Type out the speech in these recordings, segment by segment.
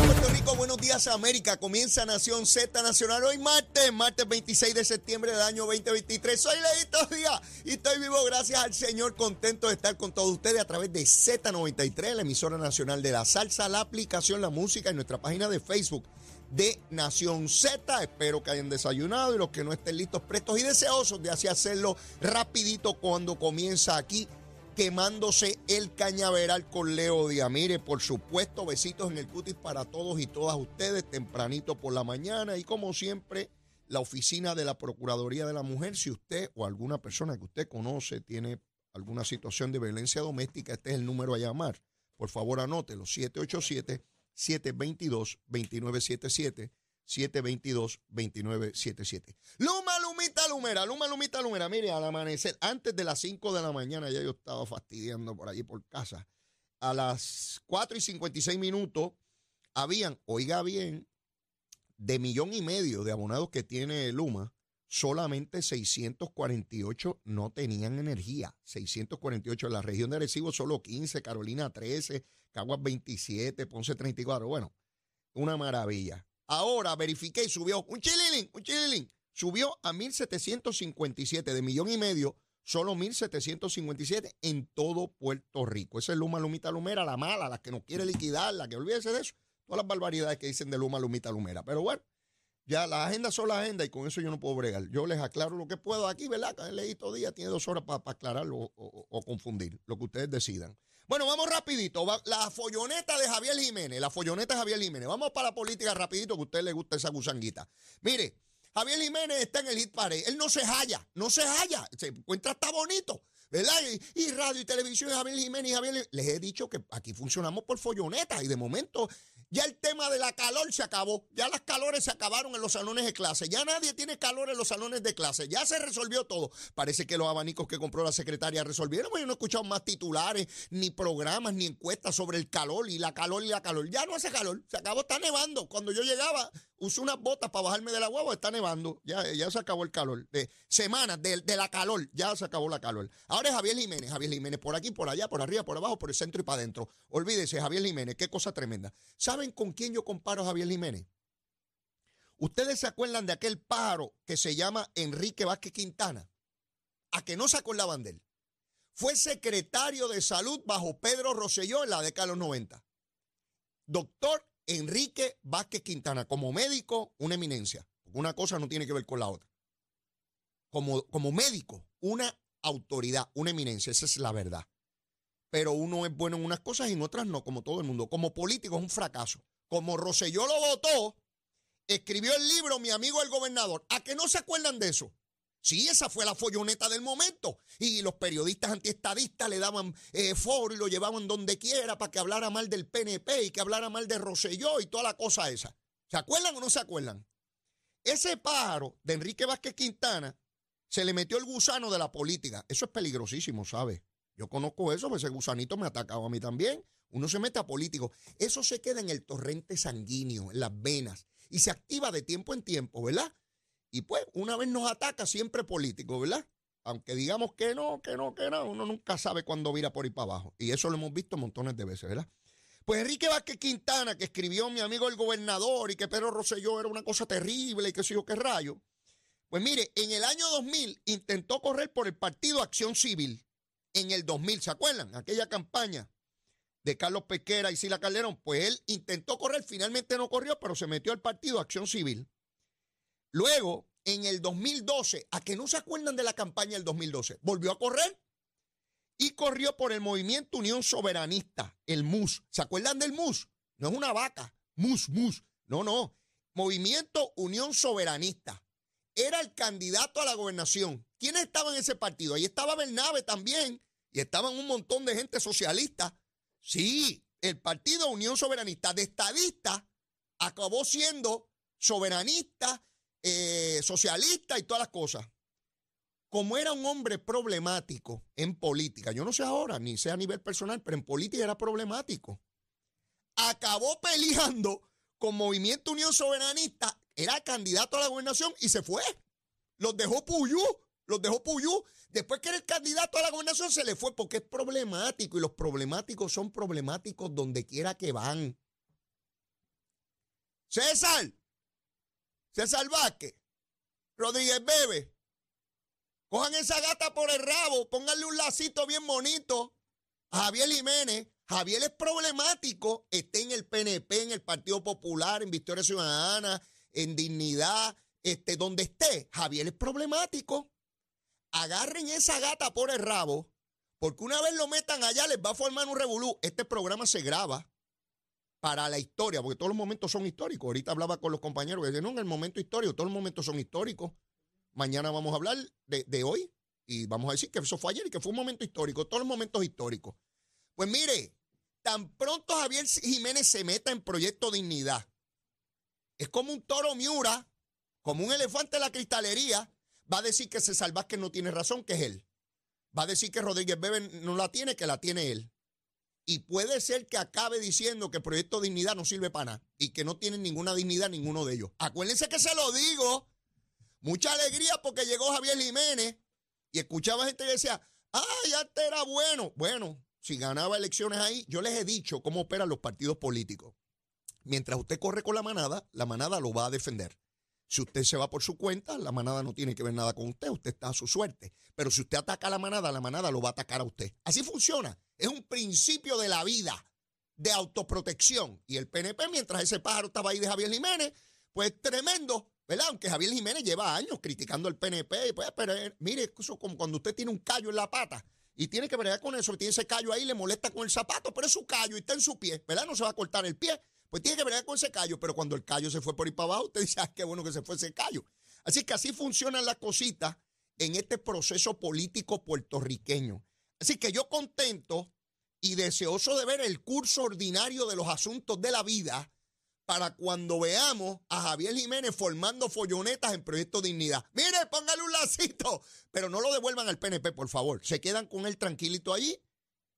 Puerto Rico, buenos días América. Comienza Nación Z Nacional hoy martes, martes 26 de septiembre del año 2023. Soy Leito Díaz y estoy vivo gracias al Señor, contento de estar con todos ustedes a través de Z93, la emisora nacional de la salsa, la aplicación, la música y nuestra página de Facebook de Nación Z. Espero que hayan desayunado y los que no estén listos, prestos y deseosos de así hacerlo rapidito cuando comienza aquí quemándose el cañaveral con Leo Díaz. Mire, por supuesto, besitos en el cutis para todos y todas ustedes, tempranito por la mañana y como siempre, la oficina de la Procuraduría de la Mujer. Si usted o alguna persona que usted conoce tiene alguna situación de violencia doméstica, este es el número a llamar. Por favor, anótelo, 787-722-2977. 722-2977. Luma, Lumita, Lumera, Luma, Lumita, Lumera. Mire, al amanecer, antes de las 5 de la mañana ya yo estaba fastidiando por allí por casa. A las 4 y 56 minutos habían, oiga bien, de millón y medio de abonados que tiene Luma, solamente 648 no tenían energía. 648 en la región de Arecibo, solo 15, Carolina 13, Caguas 27, Ponce 34. Bueno, una maravilla. Ahora verifiqué y subió un chililín, un chililín. Subió a 1.757 de millón y medio, solo 1.757 en todo Puerto Rico. Esa es Luma Lumita Lumera, la mala, la que no quiere liquidar, la que olvídese de eso. Todas las barbaridades que dicen de Luma Lumita Lumera. Pero bueno, ya la agenda son la agenda y con eso yo no puedo bregar. Yo les aclaro lo que puedo aquí, ¿verdad? Leíto día tiene dos horas para aclararlo o, confundir, lo que ustedes decidan. Bueno, vamos rapidito. La folloneta de Javier Jiménez, la folloneta de Javier Jiménez. Vamos para la política rapidito, que a usted le gusta esa gusanguita. Mire, Javier Jiménez está en el hit parade. Él no se halla, no se halla. Se encuentra hasta bonito. ¿Verdad? Y, radio y televisión, Javier Jiménez y Javier. Les he dicho que aquí funcionamos por folloneta y de momento ya el tema de la calor se acabó. Ya las calores se acabaron en los salones de clase. Ya nadie tiene calor en los salones de clase. Ya se resolvió todo. Parece que los abanicos que compró la secretaria resolvieron. Yo no he escuchado más titulares, ni programas, ni encuestas sobre el calor y la calor y la calor. Ya no hace calor. Se acabó. Está nevando. Cuando yo llegaba, usé unas botas para bajarme de la. Está nevando. Ya, ya se acabó el calor. De semanas de, de la calor. Ya se acabó la calor. Ahora es Javier Jiménez. Javier Jiménez por aquí, por allá, por arriba, por abajo, por el centro y para adentro. Olvídese, Javier Jiménez. Qué cosa tremenda. ¿Saben con quién yo comparo a Javier Jiménez? ¿Ustedes se acuerdan de aquel pájaro que se llama Enrique Vázquez Quintana? A que no se acordaban de él. Fue secretario de salud bajo Pedro Rosselló en la década de los 90. Doctor Enrique Vázquez Quintana, como médico, una eminencia. Una cosa no tiene que ver con la otra. Como, como médico, una autoridad, una eminencia, esa es la verdad. Pero uno es bueno en unas cosas y en otras no, como todo el mundo. Como político es un fracaso. Como Rosselló lo votó, escribió el libro Mi amigo el gobernador. ¿A que no se acuerdan de eso? Sí, esa fue la folloneta del momento. Y los periodistas antiestadistas le daban eh, foro y lo llevaban donde quiera para que hablara mal del PNP y que hablara mal de Rosselló y toda la cosa esa. ¿Se acuerdan o no se acuerdan? Ese pájaro de Enrique Vázquez Quintana se le metió el gusano de la política. Eso es peligrosísimo, ¿sabe? Yo conozco eso, pues ese gusanito me ha atacado a mí también. Uno se mete a político. Eso se queda en el torrente sanguíneo, en las venas, y se activa de tiempo en tiempo, ¿verdad? Y pues, una vez nos ataca, siempre político, ¿verdad? Aunque digamos que no, que no, que no, uno nunca sabe cuándo vira por ahí para abajo. Y eso lo hemos visto montones de veces, ¿verdad? Pues Enrique Vázquez Quintana, que escribió mi amigo el gobernador y que Pedro Rosselló era una cosa terrible y qué sé yo qué rayo. Pues mire, en el año 2000 intentó correr por el Partido Acción Civil. En el 2000, ¿se acuerdan? Aquella campaña de Carlos Pequera y Sila Calderón, pues él intentó correr, finalmente no corrió, pero se metió al partido Acción Civil. Luego, en el 2012, a que no se acuerdan de la campaña del 2012, volvió a correr y corrió por el movimiento Unión Soberanista, el MUS. ¿Se acuerdan del MUS? No es una vaca, MUS, MUS. No, no. Movimiento Unión Soberanista. Era el candidato a la gobernación. ¿Quiénes estaban en ese partido? Ahí estaba Bernabe también y estaban un montón de gente socialista Sí, el partido Unión Soberanista de estadista acabó siendo soberanista, eh, socialista y todas las cosas. Como era un hombre problemático en política, yo no sé ahora, ni sé a nivel personal, pero en política era problemático. Acabó peleando con Movimiento Unión Soberanista, era candidato a la gobernación y se fue. Los dejó Puyú, los dejó Puyú. Después que era el candidato a la gobernación se le fue porque es problemático y los problemáticos son problemáticos donde quiera que van. César, César Vázquez, Rodríguez Bebe, cojan esa gata por el rabo, pónganle un lacito bien bonito Javier Jiménez. Javier es problemático, esté en el PNP, en el Partido Popular, en Victoria Ciudadana, en Dignidad, este, donde esté. Javier es problemático. Agarren esa gata por el rabo, porque una vez lo metan allá les va a formar un revolú. Este programa se graba para la historia, porque todos los momentos son históricos. Ahorita hablaba con los compañeros que decían, no, en el momento histórico, todos los momentos son históricos. Mañana vamos a hablar de, hoy y vamos a decir que eso fue ayer y que fue un momento histórico, todos los momentos históricos. Pues mire, tan pronto Javier Jiménez se meta en Proyecto Dignidad, es como un toro miura, como un elefante de la cristalería, va a decir que César Vázquez no tiene razón, que es él. Va a decir que Rodríguez Bebe no la tiene, que la tiene él. Y puede ser que acabe diciendo que el proyecto de dignidad no sirve para nada y que no tienen ninguna dignidad ninguno de ellos. Acuérdense que se lo digo. Mucha alegría porque llegó Javier Jiménez y escuchaba gente que decía, ay, antes era bueno. Bueno, si ganaba elecciones ahí, yo les he dicho cómo operan los partidos políticos. Mientras usted corre con la manada, la manada lo va a defender. Si usted se va por su cuenta, la manada no tiene que ver nada con usted, usted está a su suerte. Pero si usted ataca a la manada, la manada lo va a atacar a usted. Así funciona. Es un principio de la vida, de autoprotección. Y el PNP, mientras ese pájaro estaba ahí de Javier Jiménez, pues tremendo, ¿verdad? Aunque Javier Jiménez lleva años criticando al PNP, pues, pero eh, mire, eso como cuando usted tiene un callo en la pata y tiene que bregar con eso, tiene ese callo ahí, le molesta con el zapato, pero es su callo y está en su pie, ¿verdad? No se va a cortar el pie pues tiene que ver con ese callo, pero cuando el callo se fue por ahí para abajo, usted dice, ah, qué bueno que se fue ese callo. Así que así funcionan las cositas en este proceso político puertorriqueño. Así que yo contento y deseoso de ver el curso ordinario de los asuntos de la vida para cuando veamos a Javier Jiménez formando follonetas en Proyecto Dignidad. Mire, póngale un lacito, pero no lo devuelvan al PNP, por favor. Se quedan con él tranquilito allí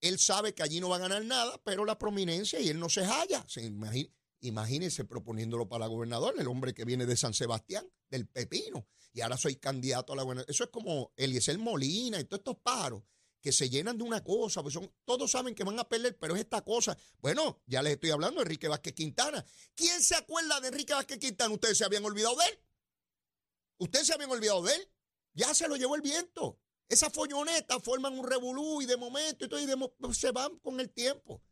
él sabe que allí no va a ganar nada, pero la prominencia y él no se halla. Se imagínense proponiéndolo para gobernador, el hombre que viene de San Sebastián, del Pepino, y ahora soy candidato a la gobernación. Eso es como Eliezer Molina y todos estos pájaros que se llenan de una cosa, pues son, todos saben que van a perder, pero es esta cosa. Bueno, ya les estoy hablando de Enrique Vázquez Quintana. ¿Quién se acuerda de Enrique Vázquez Quintana? ¿Ustedes se habían olvidado de él? ¿Ustedes se habían olvidado de él? Ya se lo llevó el viento. Esas follonetas forman un revolú y de momento y todo, y se van con el tiempo.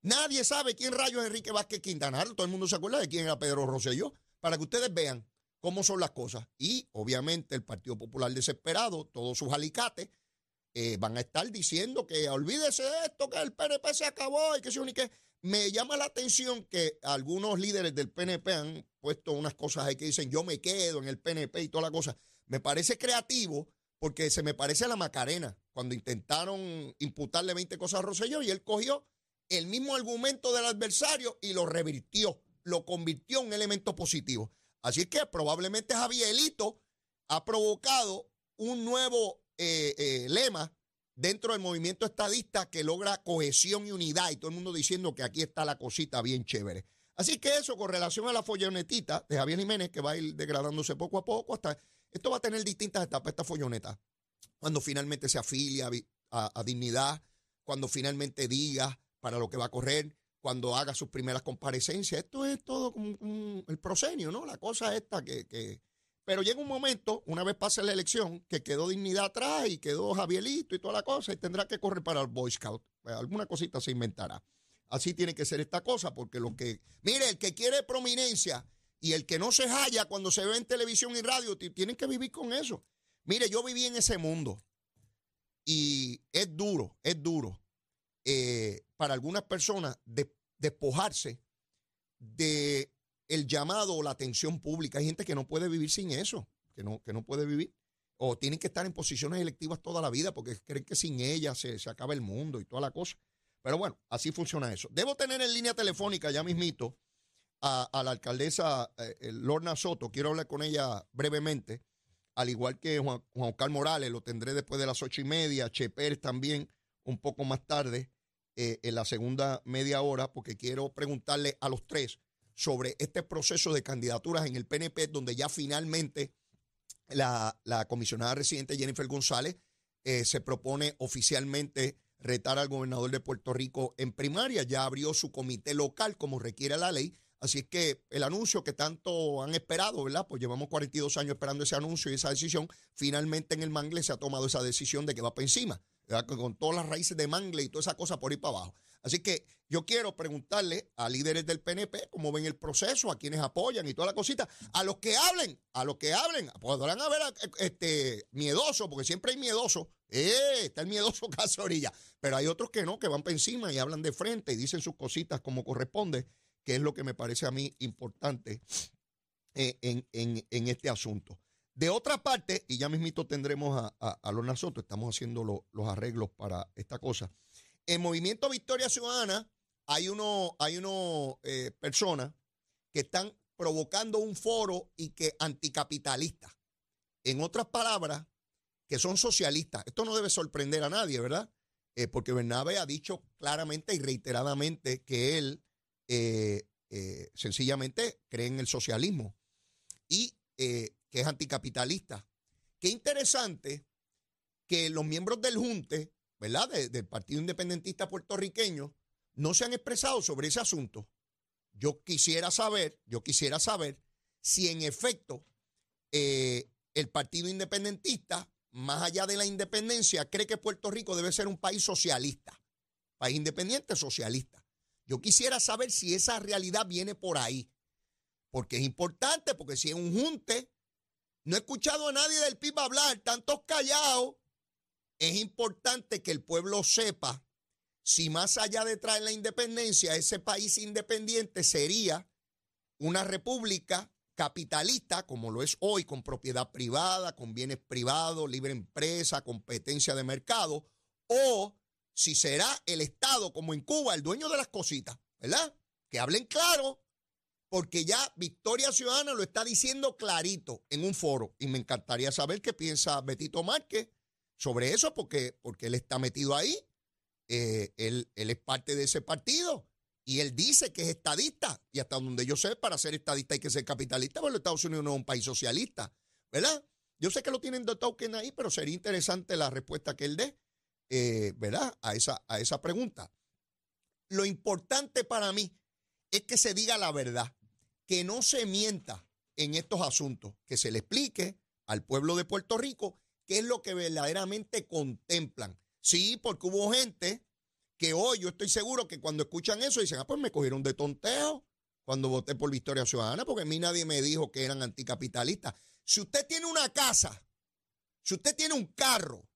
Nadie sabe quién rayos es Enrique Vázquez Quintana. Todo el mundo se acuerda de quién era Pedro Rosselló. Para que ustedes vean cómo son las cosas. Y obviamente el Partido Popular desesperado, todos sus alicates, eh, van a estar diciendo que olvídese de esto, que el PNP se acabó y que se unique. Me llama la atención que algunos líderes del PNP han puesto unas cosas ahí que dicen yo me quedo en el PNP y toda la cosa. Me parece creativo porque se me parece a la Macarena, cuando intentaron imputarle 20 cosas a Rosselló y él cogió el mismo argumento del adversario y lo revirtió, lo convirtió en un elemento positivo. Así que probablemente Javierito ha provocado un nuevo eh, eh, lema dentro del movimiento estadista que logra cohesión y unidad y todo el mundo diciendo que aquí está la cosita bien chévere. Así que eso con relación a la follonetita de Javier Jiménez que va a ir degradándose poco a poco hasta esto va a tener distintas etapas, esta folloneta. Cuando finalmente se afilia a, dignidad, cuando finalmente diga para lo que va a correr, cuando haga sus primeras comparecencias. Esto es todo como el proscenio, ¿no? La cosa esta que... Pero llega un momento, una vez pase la elección, que quedó dignidad atrás y quedó Javierito y toda la cosa y tendrá que correr para el Boy Scout. Pues, alguna cosita se inventará. Así tiene que ser esta cosa, porque lo que... Mire, el que quiere prominencia y el que no se halla cuando se ve en televisión y radio, tienen que vivir con eso. Mire, yo viví en ese mundo y es duro, es duro eh, para algunas personas despojarse de el llamado o la atención pública. Hay gente que no puede vivir sin eso, que no, que no puede vivir. O tienen que estar en posiciones electivas toda la vida porque creen que sin ella se, se acaba el mundo y toda la cosa. Pero bueno, así funciona eso. Debo tener en línea telefónica ya mismito a, la alcaldesa eh, Lorna Soto. Quiero hablar con ella brevemente, al igual que Juan, Juan Morales, lo tendré después de las ocho y media, Cheper también un poco más tarde, eh, en la segunda media hora, porque quiero preguntarle a los tres sobre este proceso de candidaturas en el PNP, donde ya finalmente la, comisionada residente Jennifer González eh, se propone oficialmente retar al gobernador de Puerto Rico en primaria. Ya abrió su comité local como requiere la ley. Así es que el anuncio que tanto han esperado, ¿verdad? Pues llevamos 42 años esperando ese anuncio y esa decisión. Finalmente en el Mangle se ha tomado esa decisión de que va para encima, con todas las raíces de Mangle y toda esa cosa por ahí para abajo. Así que yo quiero preguntarle a líderes del PNP cómo ven el proceso, a quienes apoyan y toda la cosita, a los que hablen, a los que hablen, podrán haber este, miedoso, porque siempre hay miedoso, eh, está el miedoso orilla, pero hay otros que no, que van para encima y hablan de frente y dicen sus cositas como corresponde, que es lo que me parece a mí importante eh, en, este asunto. De otra parte, y ya mismito tendremos a, a, los nosotros, estamos haciendo los arreglos para esta cosa. En Movimiento Victoria Ciudadana hay uno, hay eh, personas que están provocando un foro y que anticapitalistas. En otras palabras, que son socialistas. Esto no debe sorprender a nadie, ¿verdad? Eh, porque Bernabe ha dicho claramente y reiteradamente que él eh, sencillamente cree en el socialismo y que es anticapitalista. Qué interesante que los miembros del Junte ¿verdad? del Partido Independentista Puertorriqueño no se han expresado sobre ese asunto. Yo quisiera saber, yo quisiera saber si en efecto eh, el Partido Independentista, más allá de la independencia, cree que Puerto Rico debe ser un país socialista, país independiente socialista. Yo quisiera saber si esa realidad viene por ahí, porque es importante, porque si es un junte, no he escuchado a nadie del PIB hablar, tantos callados, es importante que el pueblo sepa si más allá de traer la independencia, ese país independiente sería una república capitalista, como lo es hoy, con propiedad privada, con bienes privados, libre empresa, competencia de mercado, o si será el Estado, como en Cuba, el dueño de las cositas, ¿verdad? Que hablen claro, porque ya Victoria Ciudadana lo está diciendo clarito en un foro, y me encantaría saber qué piensa Betito Márquez sobre eso porque, porque él está metido ahí. Eh, él, es parte de ese partido y él dice que es estadista. Y hasta donde yo sé, para ser estadista hay que ser capitalista, porque Estados Unidos no es un país socialista, ¿verdad? Yo sé que lo tienen de token ahí, pero sería interesante la respuesta que él dé, eh, ¿verdad? A esa, a esa pregunta. Lo importante para mí es que se diga la verdad, que no se mienta en estos asuntos, que se le explique al pueblo de Puerto Rico qué es lo que verdaderamente contemplan. Sí, porque hubo gente que hoy yo estoy seguro que cuando escuchan eso dicen, ah, pues me cogieron de tonteo cuando voté por Victoria Ciudadana, porque a mí nadie me dijo que eran anticapitalistas. Si usted tiene una casa, si usted tiene un carro,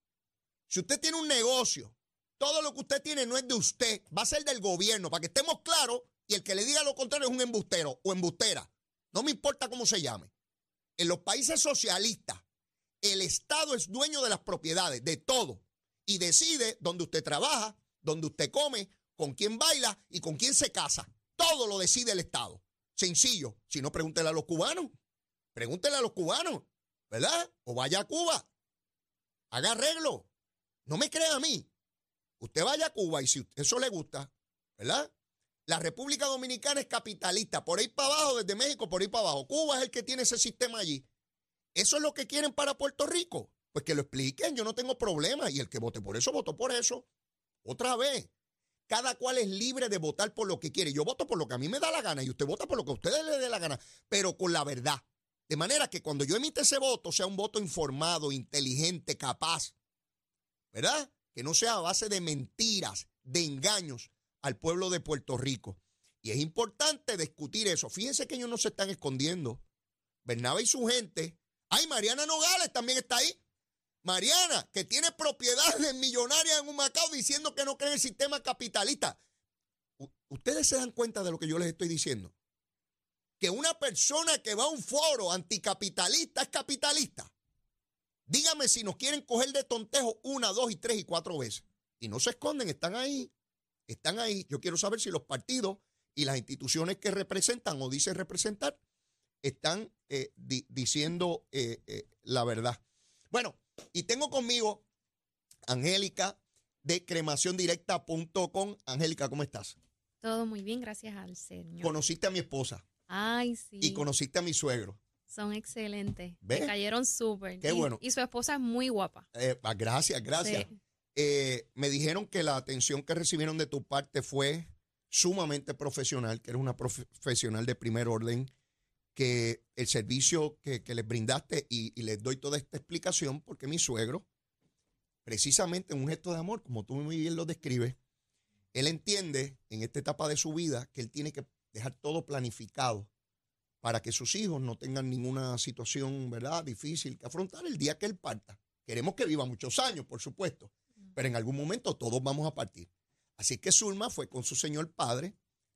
si usted tiene un negocio, todo lo que usted tiene no es de usted, va a ser del gobierno, para que estemos claros, y el que le diga lo contrario es un embustero o embustera. No me importa cómo se llame. En los países socialistas, el Estado es dueño de las propiedades, de todo, y decide dónde usted trabaja, dónde usted come, con quién baila y con quién se casa. Todo lo decide el Estado. Sencillo. Si no, pregúntele a los cubanos. Pregúntele a los cubanos, ¿verdad? O vaya a Cuba. Haga arreglo. No me crea a mí. Usted vaya a Cuba y si eso le gusta, ¿verdad? La República Dominicana es capitalista. Por ahí para abajo, desde México, por ahí para abajo. Cuba es el que tiene ese sistema allí. ¿Eso es lo que quieren para Puerto Rico? Pues que lo expliquen, yo no tengo problema. Y el que vote por eso, votó por eso. Otra vez, cada cual es libre de votar por lo que quiere. Yo voto por lo que a mí me da la gana y usted vota por lo que a ustedes le dé la gana, pero con la verdad. De manera que cuando yo emite ese voto sea un voto informado, inteligente, capaz. ¿Verdad? Que no sea a base de mentiras, de engaños al pueblo de Puerto Rico. Y es importante discutir eso. Fíjense que ellos no se están escondiendo. Bernabe y su gente Ay, Mariana Nogales también está ahí. Mariana, que tiene propiedades millonarias en un Macao diciendo que no cree en el sistema capitalista. Ustedes se dan cuenta de lo que yo les estoy diciendo. Que una persona que va a un foro anticapitalista es capitalista. Dígame si nos quieren coger de tontejo una, dos y tres y cuatro veces. Y no se esconden, están ahí. están ahí. Yo quiero saber si los partidos y las instituciones que representan o dicen representar están eh, diciendo eh, eh, la verdad. Bueno, y tengo conmigo Angélica de cremaciondirecta.com. Angélica, ¿cómo estás? Todo muy bien, gracias al Señor. Conociste a mi esposa. Ay, sí. Y conociste a mi suegro. Son excelentes. Me cayeron súper. Qué bueno. Y su esposa es muy guapa. Ah, gracias, gracias. Me dijeron que la atención que recibieron de tu parte fue sumamente profesional, que eres una profesional de primer orden, que el servicio que, les brindaste, y, les doy toda esta explicación porque mi suegro, precisamente en un gesto de amor, como tú muy bien lo describes, él entiende en esta etapa de su vida que él tiene que dejar todo planificado para que sus hijos no tengan ninguna situación, ¿verdad?, difícil que afrontar el día que él parta. Queremos que viva muchos años, por supuesto, pero en algún momento todos vamos a partir. Así que Zulma fue con su señor padre,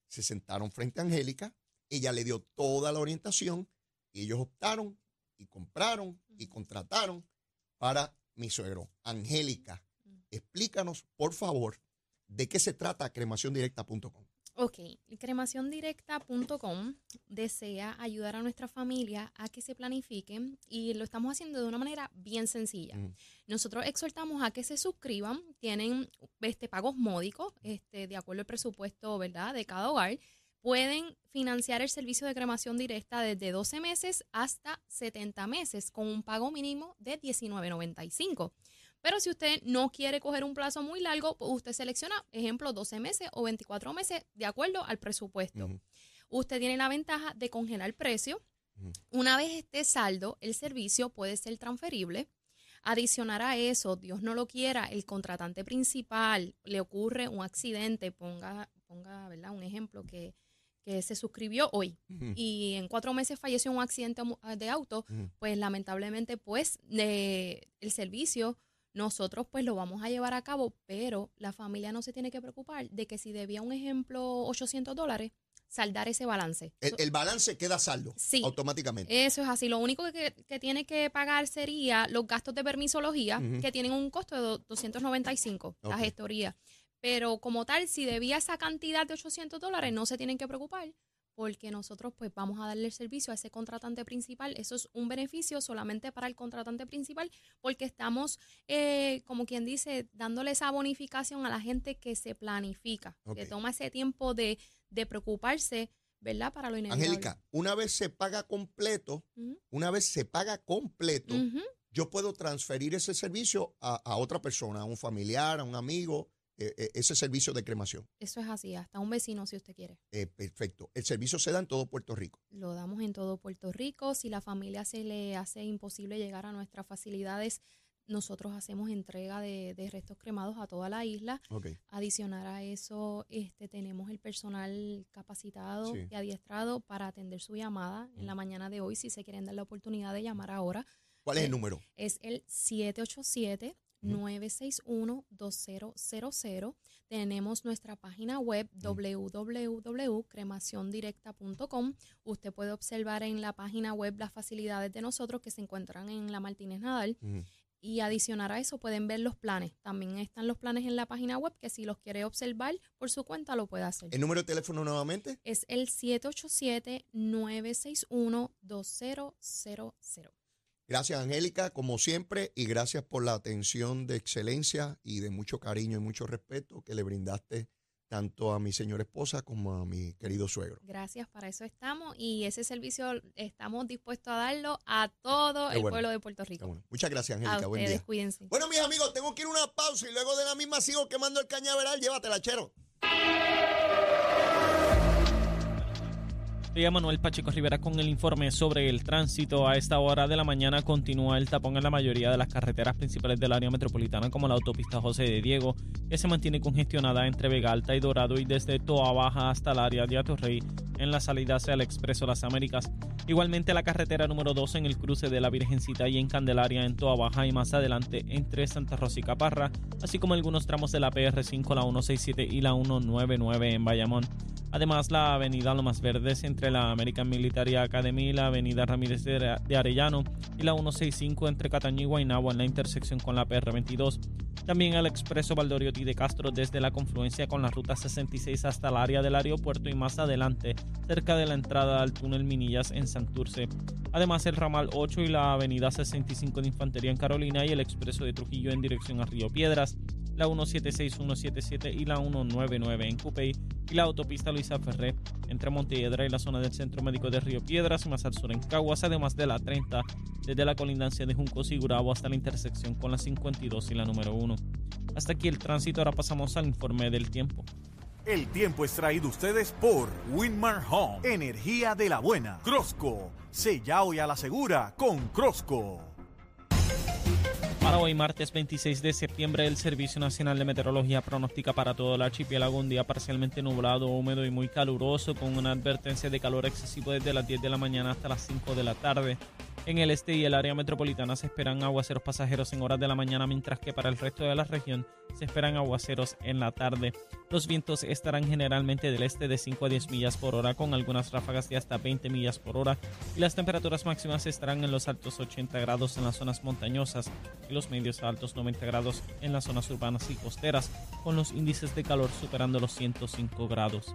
se sentaron frente a Angélica, ella le dio toda la orientación y ellos optaron y compraron y contrataron para mi suegro. Angélica, explícanos, por favor, de qué se trata cremaciondirecta.com. Ok, cremaciondirecta.com desea ayudar a nuestra familia a que se planifiquen y lo estamos haciendo de una manera bien sencilla. Nosotros exhortamos a que se suscriban, tienen este, pagos módicos, este, de acuerdo al presupuesto ¿verdad? de cada hogar. Pueden financiar el servicio de cremación directa desde 12 meses hasta 70 meses con un pago mínimo de $19.95. Pero si usted no quiere coger un plazo muy largo, pues usted selecciona, ejemplo, 12 meses o 24 meses de acuerdo al presupuesto. Usted tiene la ventaja de congelar el precio. Una vez esté saldo, el servicio puede ser transferible. Adicionar a eso, Dios no lo quiera, el contratante principal le ocurre un accidente, ponga, ponga ¿verdad? un ejemplo que, que se suscribió hoy y en cuatro meses falleció un accidente de auto, pues lamentablemente pues el servicio nosotros pues lo vamos a llevar a cabo, pero la familia no se tiene que preocupar de que si debía un ejemplo 800 dólares, saldar ese balance. El, balance queda saldo sí, automáticamente. Eso es así. Lo único que, tiene que pagar sería los gastos de permisología, que tienen un costo de 295, la gestoría. Pero como tal, si debía esa cantidad de 800 dólares, no se tienen que preocupar porque nosotros pues vamos a darle el servicio a ese contratante principal. Eso es un beneficio solamente para el contratante principal porque estamos, eh, como quien dice, dándole esa bonificación a la gente que se planifica, que toma ese tiempo de, preocuparse, ¿verdad? Para lo inevitable. Angélica, una vez se paga completo, una vez se paga completo, yo puedo transferir ese servicio a, a otra persona, a un familiar, a un amigo eh, eh, ese servicio de cremación. Eso es así, hasta un vecino si usted quiere. Eh, perfecto. El servicio se da en todo Puerto Rico. Lo damos en todo Puerto Rico. Si la familia se le hace imposible llegar a nuestras facilidades, nosotros hacemos entrega de, restos cremados a toda la isla. Adicionar a eso, este, tenemos el personal capacitado y adiestrado para atender su llamada en la mañana de hoy, si se quieren dar la oportunidad de llamar ahora. ¿Cuál es el número? Es el 787 961-2000. Tenemos nuestra página web www.cremaciondirecta.com. Usted puede observar en la página web las facilidades de nosotros que se encuentran en la Martínez Nadal. Y adicionar a eso pueden ver los planes. También están los planes en la página web que si los quiere observar por su cuenta lo puede hacer. ¿El número de teléfono nuevamente? Es el 787-961-2000. Gracias, Angélica, como siempre, y gracias por la atención de excelencia y de mucho cariño y mucho respeto que le brindaste tanto a mi señora esposa como a mi querido suegro. Gracias, para eso estamos y ese servicio estamos dispuestos a darlo a todo el pueblo de Puerto Rico. Muchas gracias, Angélica. Buen día. Cuídense. Bueno, mis amigos, tengo que ir a una pausa y luego de la misma sigo quemando el cañaveral. Llévatela, chero. Soy Manuel Pacheco Rivera con el informe sobre el tránsito. A esta hora de la mañana continúa el tapón en la mayoría de las carreteras principales del área metropolitana, como la autopista José de Diego, que se mantiene congestionada entre Vega Alta y Dorado y desde Toa Baja hasta el área de Atorrey en la salida hacia el Expreso Las Américas. Igualmente la carretera número 2 en el cruce de la Virgencita y en Candelaria en Toa Baja y más adelante entre Santa Rosa y Caparra, así como algunos tramos de la PR5, la 167 y la 199 en Bayamón. Además, la avenida Lomas Verdes entre la American Military Academy la avenida Ramírez de Arellano y la 165 entre Cataño y Guaynabo en la intersección con la PR22. También el expreso Valdoriotti de Castro desde la confluencia con la ruta 66 hasta el área del aeropuerto y más adelante, cerca de la entrada al túnel Minillas en Santurce. Además, el ramal 8 y la avenida 65 de Infantería en Carolina y el expreso de Trujillo en dirección a Río Piedras la 176, 177 y la 199 en Cupey y la autopista Luisa Ferré entre Montelledra y la zona del Centro Médico de Río Piedras, más al sur en Caguas, además de la 30 desde la colindancia de Juncos y Gurabo hasta la intersección con la 52 y la número 1. Hasta aquí el tránsito, ahora pasamos al informe del tiempo. El tiempo es traído ustedes por Winmar Home, energía de la buena. Crosco, sella hoy a la segura con Crosco. Hoy, martes 26 de septiembre, el Servicio Nacional de Meteorología pronostica para todo el archipiélago un día parcialmente nublado, húmedo y muy caluroso, con una advertencia de calor excesivo desde las 10 de la mañana hasta las 5 de la tarde. En el este y el área metropolitana se esperan aguaceros pasajeros en horas de la mañana, mientras que para el resto de la región se esperan aguaceros en la tarde. Los vientos estarán generalmente del este de 5 a 10 millas por hora, con algunas ráfagas de hasta 20 millas por hora, y las temperaturas máximas estarán en los altos 80 grados en las zonas montañosas y los medios a altos 90 grados en las zonas urbanas y costeras, con los índices de calor superando los 105 grados.